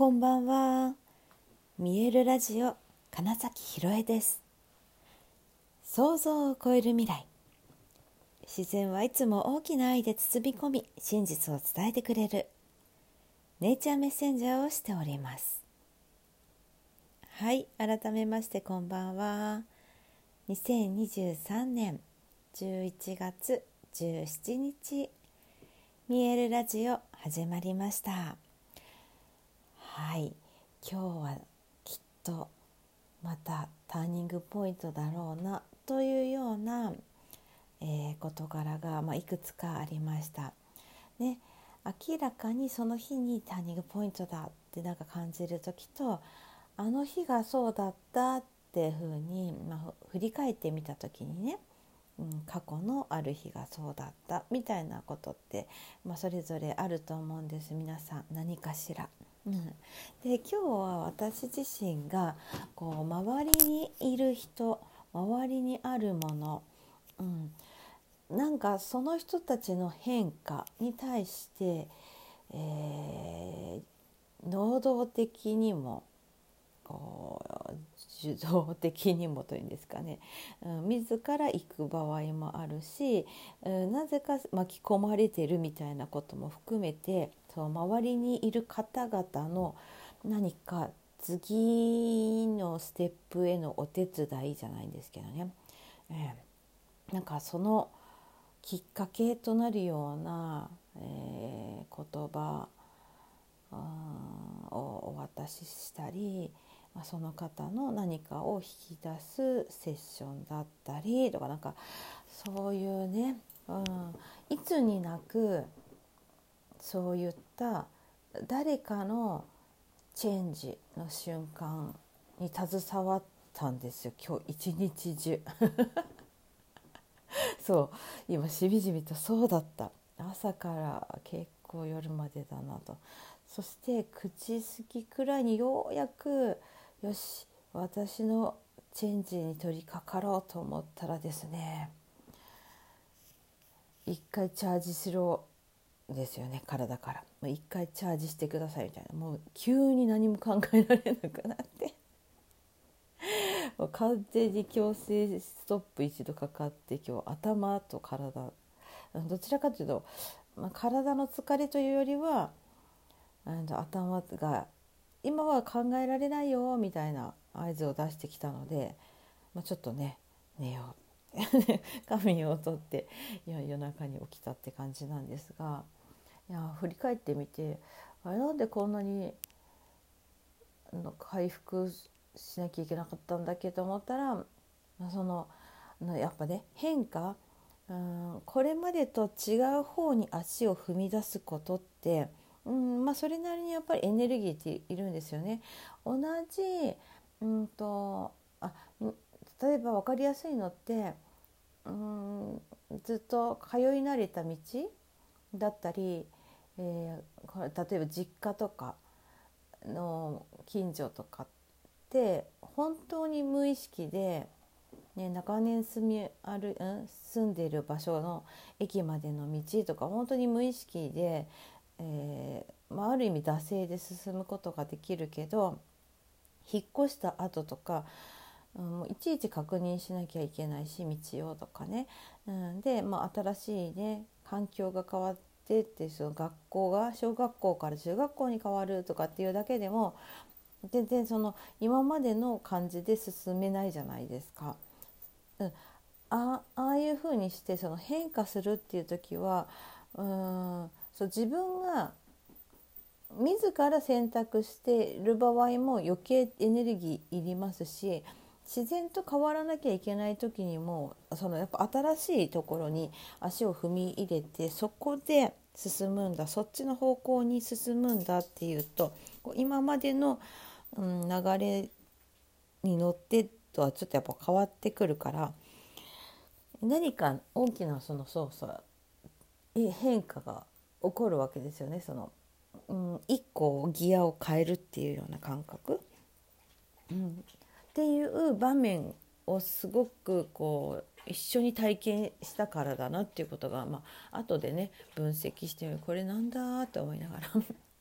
こんばんは。見えるラジオ金崎ひろえです。想像を超える未来。自然はいつも大きな愛で包み込み、真実を伝えてくれる。ネイチャーメッセンジャーをしております。はい、改めましてこんばんは。2023年11月17日、見えるラジオ始まりました。はい今日はきっとまたターニングポイントだろうなというような、えー事柄が、まあ、いくつかありました。ね、明らかにその日にターニングポイントだってなんか感じる時とあの日がそうだったっていうふうに、まあ、振り返ってみた時にね、うん、過去のある日がそうだったみたいなことって、まあ、それぞれあると思うんです皆さん何かしら。うん、で今日は私自身がこう周りにいる人周りにあるもの、うん、なんかその人たちの変化に対して、えー能動的にもこう受動的にもというんですかね、うん、自ら行く場合もあるし、うん、なぜか巻き込まれてるみたいなことも含めてそう周りにいる方々の何か次のステップへのお手伝いじゃないんですけどね、えーなんかそのきっかけとなるような、えー言葉をお渡ししたり、まあ、その方の何かを引き出すセッションだったりとかなんかそういうね、うん、いつになくそういった誰かのチェンジの瞬間に携わったんですよ。今日一日中。そう。今しみじみとそうだった。朝から結構夜までだなと。そして9時過ぎくらいにようやくよし私のチェンジに取り掛かろうと思ったらですね一回チャージしろですよね体から。もう一回チャージしてくださいみたいな。もう急に何も考えられなくなって。もう完全に強制ストップ一度かかって今日頭と体。どちらかというと、まあ、体の疲れというよりはあの頭が今は考えられないよみたいな合図を出してきたので、まあ、ちょっとね寝よう。仮眠をとっていや夜中に起きたって感じなんですがいや振り返ってみてあれなんでこんなにの回復しなきゃいけなかったんだっけと思ったら、まあ、そののやっぱね変化うんこれまでと違う方に足を踏み出すことって、うんまあ、それなりにやっぱりエネルギーっているんですよね。同じうんとあ例えば分かりやすいのってうんずっと通い慣れた道だったり、えー例えば実家とかの近所とかって本当に無意識で、ね、長年住みある、うん、住んでいる場所の駅までの道とか本当に無意識で、えーまあ、ある意味惰性で進むことができるけど引っ越した後とか、うん、いちいち確認しなきゃいけないし道をとかね、うん、で、まあ、新しいね環境が変わってってその学校が小学校から中学校に変わるとかっていうだけでも全然その今までの感じで進めないじゃないですか。うん、あああいうふうにしてその変化するっていう時はうんそう自分が自ら選択している場合も余計エネルギーいりますし自然と変わらなきゃいけない時にもそのやっぱ新しいところに足を踏み入れてそこで進むんだそっちの方向に進むんだっていうと今までの、うん、流れに乗ってとはちょっとやっぱ変わってくるから何か大きなそのそうそう変化が起こるわけですよね。その、うん、一個ギアを変えるっていうような感覚、うん、っていう場面をすごくこう一緒に体験したからだなっていうことが、まあ後でね分析してみるこれなんだって思いながら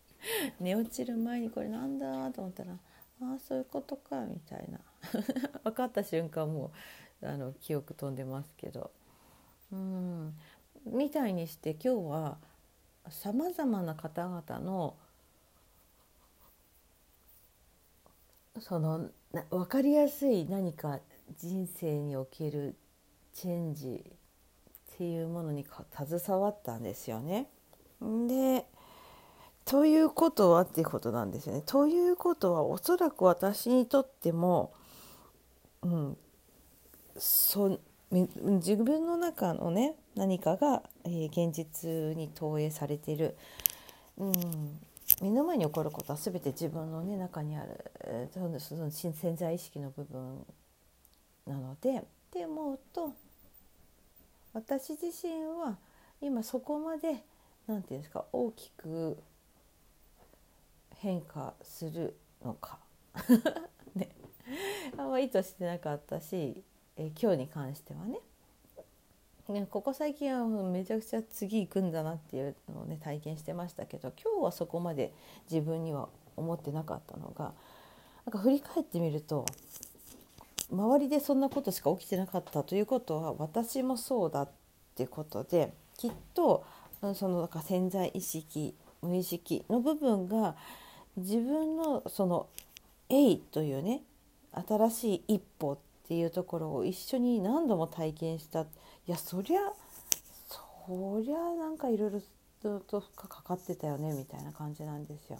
寝落ちる前にこれなんだと思ったらああそういうことかみたいな。分かった瞬間もうあの記憶飛んでますけど。うん。みたいにして今日はさまざまな方々のその分かりやすい何か人生におけるチェンジっていうものに携わったんですよね。でということはっていうことなんですよね。ということはおそらく私にとっても、うん、そ自分の中のね何かが、えー、現実に投影されている、うん、目の前に起こることは全て自分の、ね、中にある、えー、その潜在意識の部分なのでって思うと私自身は今そこまで何て言うんですか大きく変化するのか。ね。あんま意図してなかったし、え今日に関してはね。ねここ最近はめちゃくちゃ次行くんだなっていうのをね体験してましたけど今日はそこまで自分には思ってなかったのがなんか振り返ってみると周りでそんなことしか起きてなかったということは私もそうだっていうことできっとそのなんか潜在意識無意識の部分が自分のその「えい」というね新しい一歩っていうところを一緒に何度も体験したいやそりゃそりゃなんかいろいろと負荷かかってたよねみたいな感じなんですよ。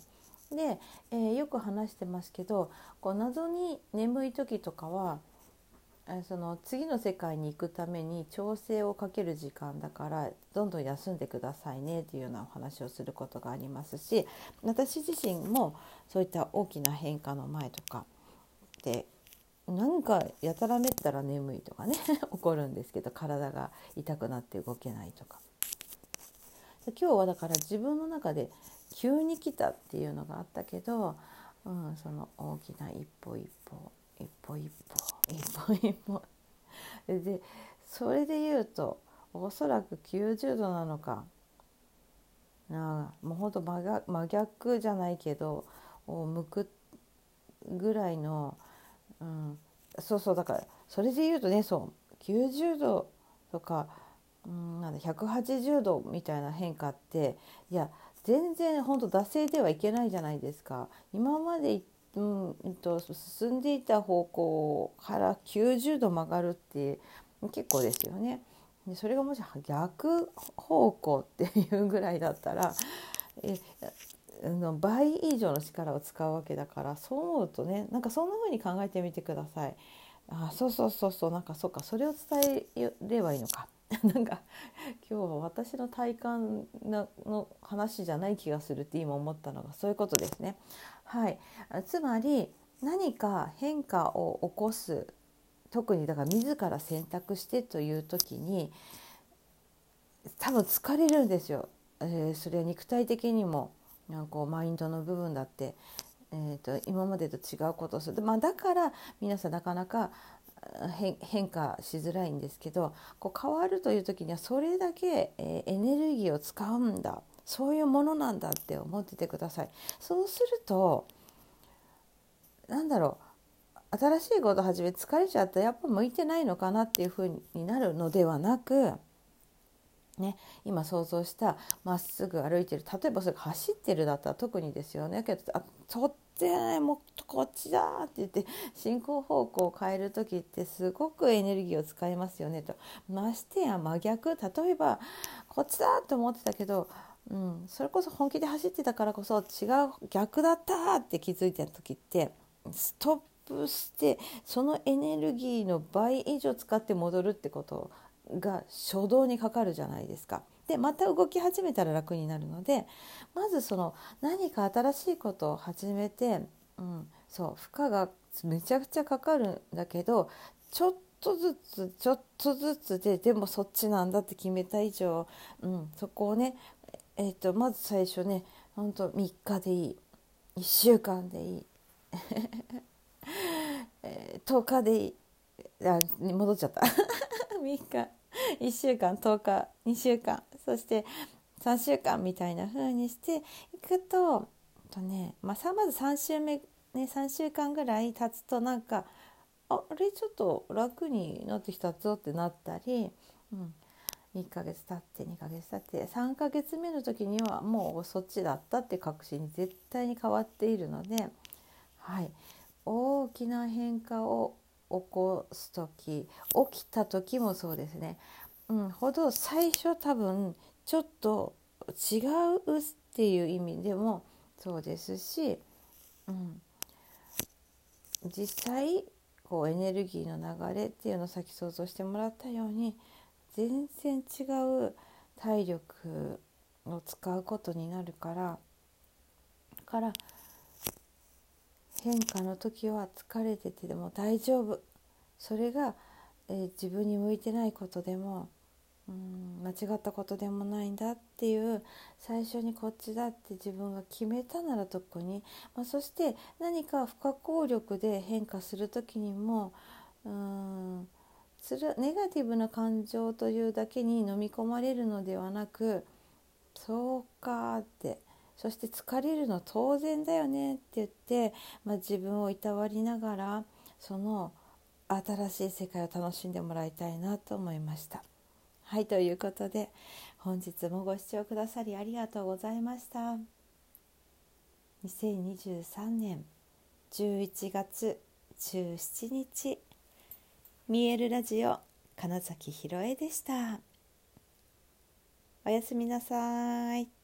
で、えー、よく話してますけどこう謎に眠い時とかはその次の世界に行くために調整をかける時間だからどんどん休んでくださいねというようなお話をすることがありますし私自身もそういった大きな変化の前とかでなんかやたらめったら眠いとかね 起こるんですけど体が痛くなって動けないとか。今日はだから自分の中で急に来たっていうのがあったけど、うん、その大きな一歩一歩一歩一歩一歩一歩。でそれで言うとおそらく90度なのか。なもうほんと真逆じゃないけどを向くぐらいの、うん、そうそうだからそれで言うとねそう90度とか、うん、なんだ180度みたいな変化っていや全然本当惰性ではいけないじゃないですか。今までうんと進んでいた方向から90度曲がるって結構ですよね。でそれがもし逆方向っていうぐらいだったらえの倍以上の力を使うわけだからそう思うとねなんかそんな風に考えてみてください。あそうそうそうそうなんかそうかそれを伝えればいいのか。なんか今日は私の体感の話じゃない気がするって今思ったのがそういうことですね。はい、つまり何か変化を起こす特にだから自ら選択してという時に多分疲れるんですよ。えー、それは肉体的にもなんかマインドの部分だって、えーと、今までと違うことをする、まあ、だから皆さんなかなか変化しづらいんですけどこう変わるという時にはそれだけ、え、エネルギーを使うんだ。そういうものなんだって思っててください。そうするとなんだろう。新しいこと始め疲れちゃった。やっぱ向いてないのかなっていうふうになるのではなく、ね、今想像したまっすぐ歩いてる例えばそれ走ってるだったら特にですよね。けどあとってもこっちだって言って進行方向を変える時ってすごくエネルギーを使いますよね。とましてや真逆。例えばこっちだと思ってたけどうん、それこそ本気で走ってたからこそ違う逆だったって気づいた時ってストップしてそのエネルギーの倍以上使って戻るってことが初動にかかるじゃないですか。でまた動き始めたら楽になるのでまずその何か新しいことを始めて、うん、そう負荷がめちゃくちゃかかるんだけどちょっとずつちょっとずつででもそっちなんだって決めた以上、うん、そこをねえーと、まず最初ねほんと3日でいい。1週間でいい、え、10日でいい。あ戻っちゃった。3日。1週間10日2週間そして3週間みたいな風にしていくととね、まあ、まず3週目、ね、3週間ぐらい経つとなんかあれ？ちょっと楽になってきたぞってなったり、うん、1ヶ月経って2ヶ月経って3ヶ月目の時にはもうそっちだったって確信に絶対に変わっているので、はい、大きな変化をこす時起きた時もそうですね、うん、ほど最初多分ちょっと違うっていう意味でもそうですし、うん、実際こうエネルギーの流れっていうのをさっき想像してもらったように全然違う体力を使うことになるからから変化の時は疲れててでも大丈夫。それが、えー、自分に向いてないことでもうん間違ったことでもないんだっていう最初にこっちだって自分が決めたなら特に、まあ、そして何か不可抗力で変化する時にもうんつるネガティブな感情というだけに飲み込まれるのではなくそうかってそして疲れるの当然だよねって言って、まあ、自分をいたわりながらその新しい世界を楽しんでもらいたいなと思いました。はいということで本日もご視聴くださりありがとうございました。2023年11月17日見えるラジオ金崎ひろえでした。おやすみなさい。